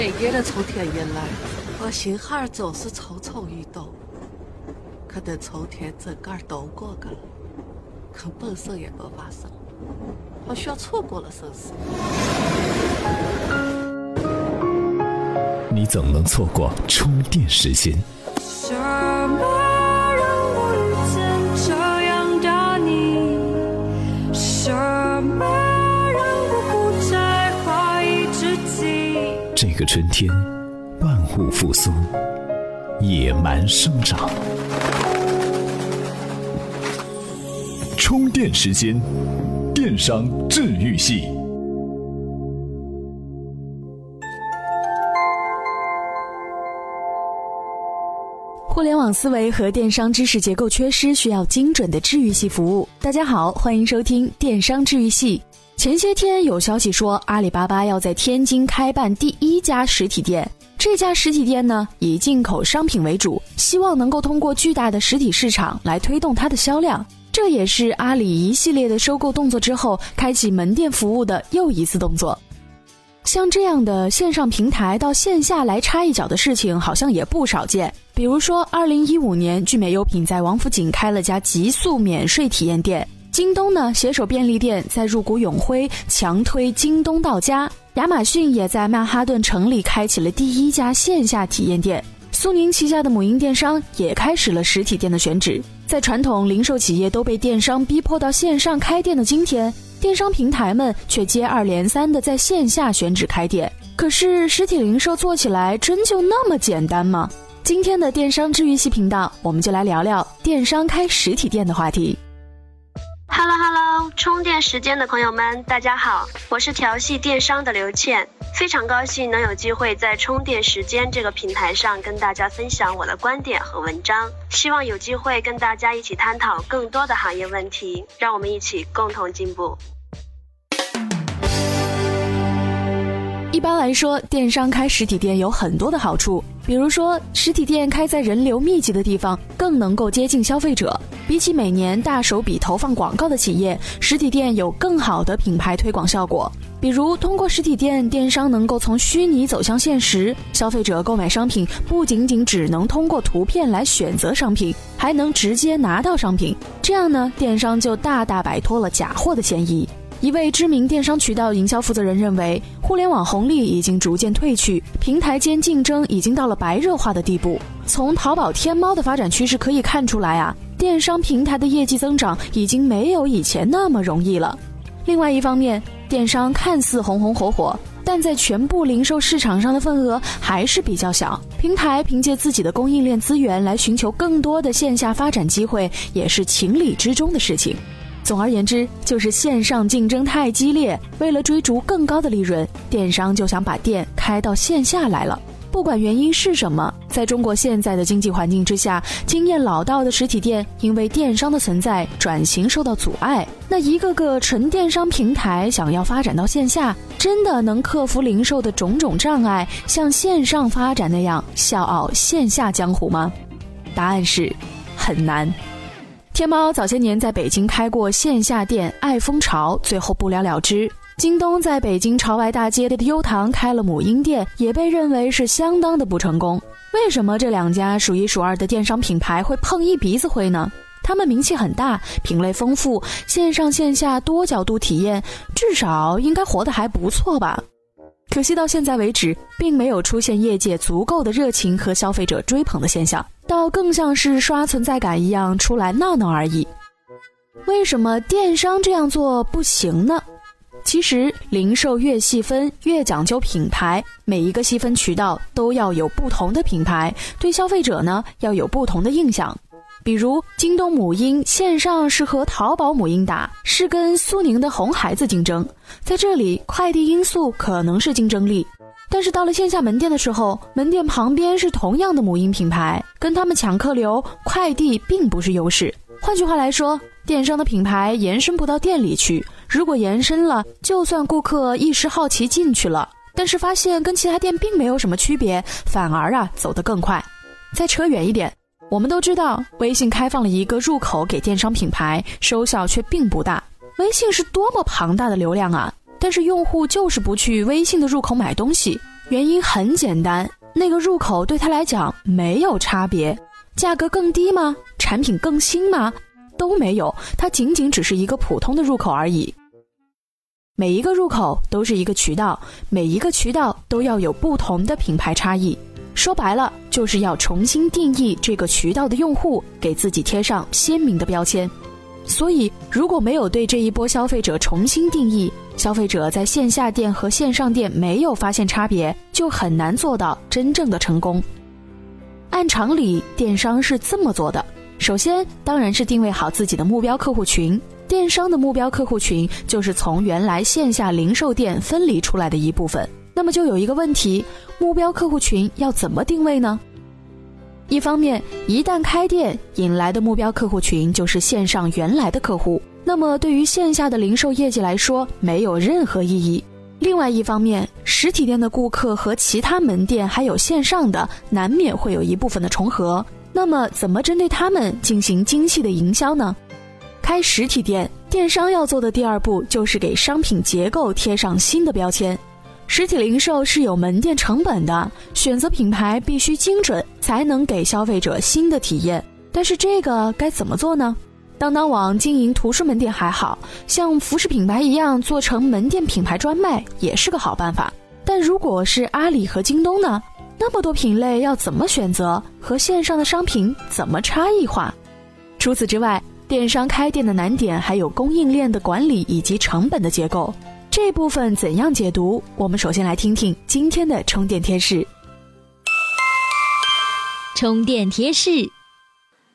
每年的从天一来，我心哈儿就是蠢蠢欲动。可等秋天整个都过去了，可本身也没发生，好像错过了似的。你怎能错过充电时间？什么让我遇见这样的你？什么个春天，万物复苏，野蛮生长。充电时间，电商治愈系。互联网思维和电商知识结构缺失，需要精准的治愈系服务。大家好，欢迎收听电商治愈系。前些天有消息说，阿里巴巴要在天津开办第一家实体店。这家实体店呢，以进口商品为主，希望能够通过巨大的实体市场来推动它的销量。这也是阿里一系列的收购动作之后，开启门店服务的又一次动作。像这样的线上平台到线下来插一脚的事情，好像也不少见。比如说，二零一五年，聚美优品在王府井开了家极速免税体验店；京东呢，携手便利店在入股永辉，强推京东到家；亚马逊也在曼哈顿城里开启了第一家线下体验店；苏宁旗下的母婴电商也开始了实体店的选址。在传统零售企业都被电商逼迫到线上开店的今天，电商平台们却接二连三的在线下选址开店。可是，实体零售做起来真就那么简单吗？今天的电商治愈系频道，我们就来聊聊电商开实体店的话题。Hello Hello，充电时间的朋友们，大家好，我是调戏电商的刘倩，非常高兴能有机会在充电时间这个平台上跟大家分享我的观点和文章，希望有机会跟大家一起探讨更多的行业问题，让我们一起共同进步。一般来说，电商开实体店有很多的好处，比如说，实体店开在人流密集的地方，更能够接近消费者。比起每年大手笔投放广告的企业，实体店有更好的品牌推广效果。比如，通过实体店，电商能够从虚拟走向现实，消费者购买商品不仅仅只能通过图片来选择商品，还能直接拿到商品。这样呢，电商就大大摆脱了假货的嫌疑。一位知名电商渠道营销负责人认为，互联网红利已经逐渐褪去，平台间竞争已经到了白热化的地步。从淘宝、天猫的发展趋势可以看出来啊，电商平台的业绩增长已经没有以前那么容易了。另外一方面，电商看似红红火火，但在全部零售市场上的份额还是比较小。平台凭借自己的供应链资源来寻求更多的线下发展机会，也是情理之中的事情。总而言之，就是线上竞争太激烈，为了追逐更高的利润，电商就想把店开到线下来了。不管原因是什么，在中国现在的经济环境之下，经验老道的实体店因为电商的存在，转型受到阻碍。那一个个纯电商平台想要发展到线下，真的能克服零售的种种障碍，像线上发展那样笑傲线下江湖吗？答案是，很难。天猫早些年在北京开过线下店，爱蜂巢最后不了了之。京东在北京朝外大街的优唐开了母婴店，也被认为是相当的不成功。为什么这两家数一数二的电商品牌会碰一鼻子灰呢？他们名气很大，品类丰富，线上线下多角度体验，至少应该活得还不错吧。可惜到现在为止，并没有出现业界足够的热情和消费者追捧的现象。倒更像是刷存在感一样出来闹闹而已。为什么电商这样做不行呢？其实零售越细分越讲究品牌，每一个细分渠道都要有不同的品牌，对消费者呢要有不同的印象。比如京东母婴线上是和淘宝母婴打，是跟苏宁的红孩子竞争，在这里快递因素可能是竞争力。但是到了线下门店的时候，门店旁边是同样的母婴品牌，跟他们抢客流，快递并不是优势。换句话来说，电商的品牌延伸不到店里去。如果延伸了，就算顾客一时好奇进去了，但是发现跟其他店并没有什么区别，反而啊走得更快。再扯远一点，我们都知道，微信开放了一个入口给电商品牌，收效却并不大。微信是多么庞大的流量啊！但是用户就是不去微信的入口买东西，原因很简单，那个入口对他来讲没有差别，价格更低吗？产品更新吗？都没有，它仅仅只是一个普通的入口而已。每一个入口都是一个渠道，每一个渠道都要有不同的品牌差异。说白了，就是要重新定义这个渠道的用户，给自己贴上鲜明的标签。所以，如果没有对这一波消费者重新定义，消费者在线下店和线上店没有发现差别，就很难做到真正的成功。按常理，电商是这么做的。首先，当然是定位好自己的目标客户群。电商的目标客户群就是从原来线下零售店分离出来的一部分。那么就有一个问题：目标客户群要怎么定位呢？一方面，一旦开店引来的目标客户群就是线上原来的客户，那么对于线下的零售业绩来说没有任何意义。另外一方面，实体店的顾客和其他门店还有线上的难免会有一部分的重合。那么，怎么针对他们进行精细的营销呢？开实体店，电商要做的第二步就是给商品结构贴上新的标签。实体零售是有门店成本的，选择品牌必须精准，才能给消费者新的体验。但是这个该怎么做呢？当当网经营图书门店还好像服饰品牌一样做成门店品牌专卖也是个好办法。但如果是阿里和京东呢？那么多品类要怎么选择？和线上的商品怎么差异化？除此之外，电商开店的难点还有供应链的管理以及成本的结构。这部分怎样解读？我们首先来听听今天的充电贴士。充电贴士。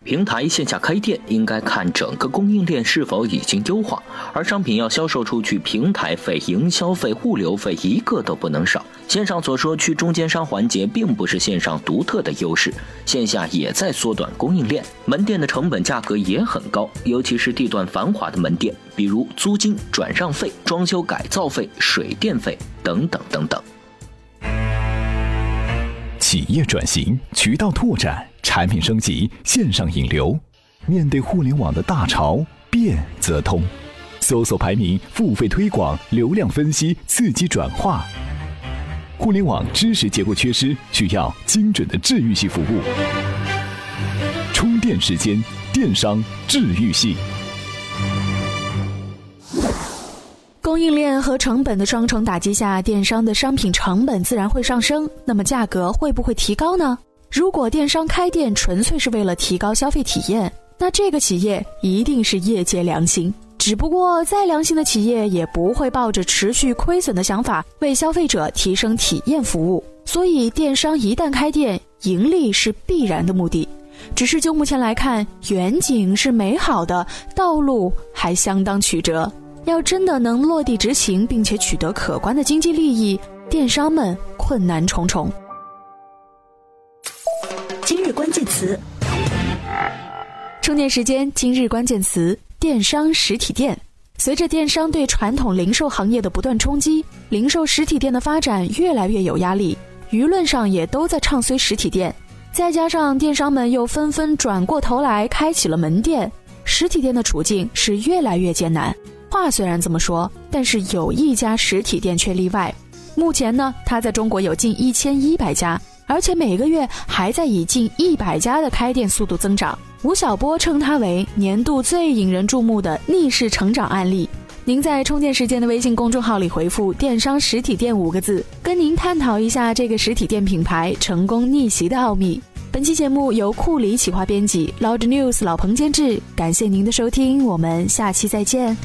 平台线下开店应该看整个供应链是否已经优化，而商品要销售出去，平台费、营销费、物流费一个都不能少。线上所说去中间商环节，并不是线上独特的优势，线下也在缩短供应链。门店的成本价格也很高，尤其是地段繁华的门店，比如租金、转让费、装修改造费、水电费等等等等。企业转型、渠道拓展。产品升级，线上引流，面对互联网的大潮，变则通。搜索排名，付费推广，流量分析，刺激转化。互联网知识结构缺失，需要精准的治愈系服务。充电时间，电商治愈系。供应链和成本的双重打击下，电商的商品成本自然会上升，那么价格会不会提高呢？如果电商开店纯粹是为了提高消费体验，那这个企业一定是业界良心。只不过再良心的企业也不会抱着持续亏损的想法为消费者提升体验服务。所以，电商一旦开店，盈利是必然的目的。只是就目前来看，远景是美好的，道路还相当曲折。要真的能落地执行，并且取得可观的经济利益，电商们困难重重。今日关键词：充电时间。今日关键词：电商实体店。随着电商对传统零售行业的不断冲击，零售实体店的发展越来越有压力，舆论上也都在唱衰实体店。再加上电商们又纷纷转过头来开启了门店，实体店的处境是越来越艰难。话虽然这么说，但是有一家实体店却例外。目前呢，它在中国有近一千一百家。而且每个月还在以近一百家的开店速度增长。吴晓波称它为年度最引人注目的逆势成长案例。您在充电时间的微信公众号里回复“电商实体店”五个字，跟您探讨一下这个实体店品牌成功逆袭的奥秘。本期节目由库里企划编辑，Loud News 老彭监制。感谢您的收听，我们下期再见。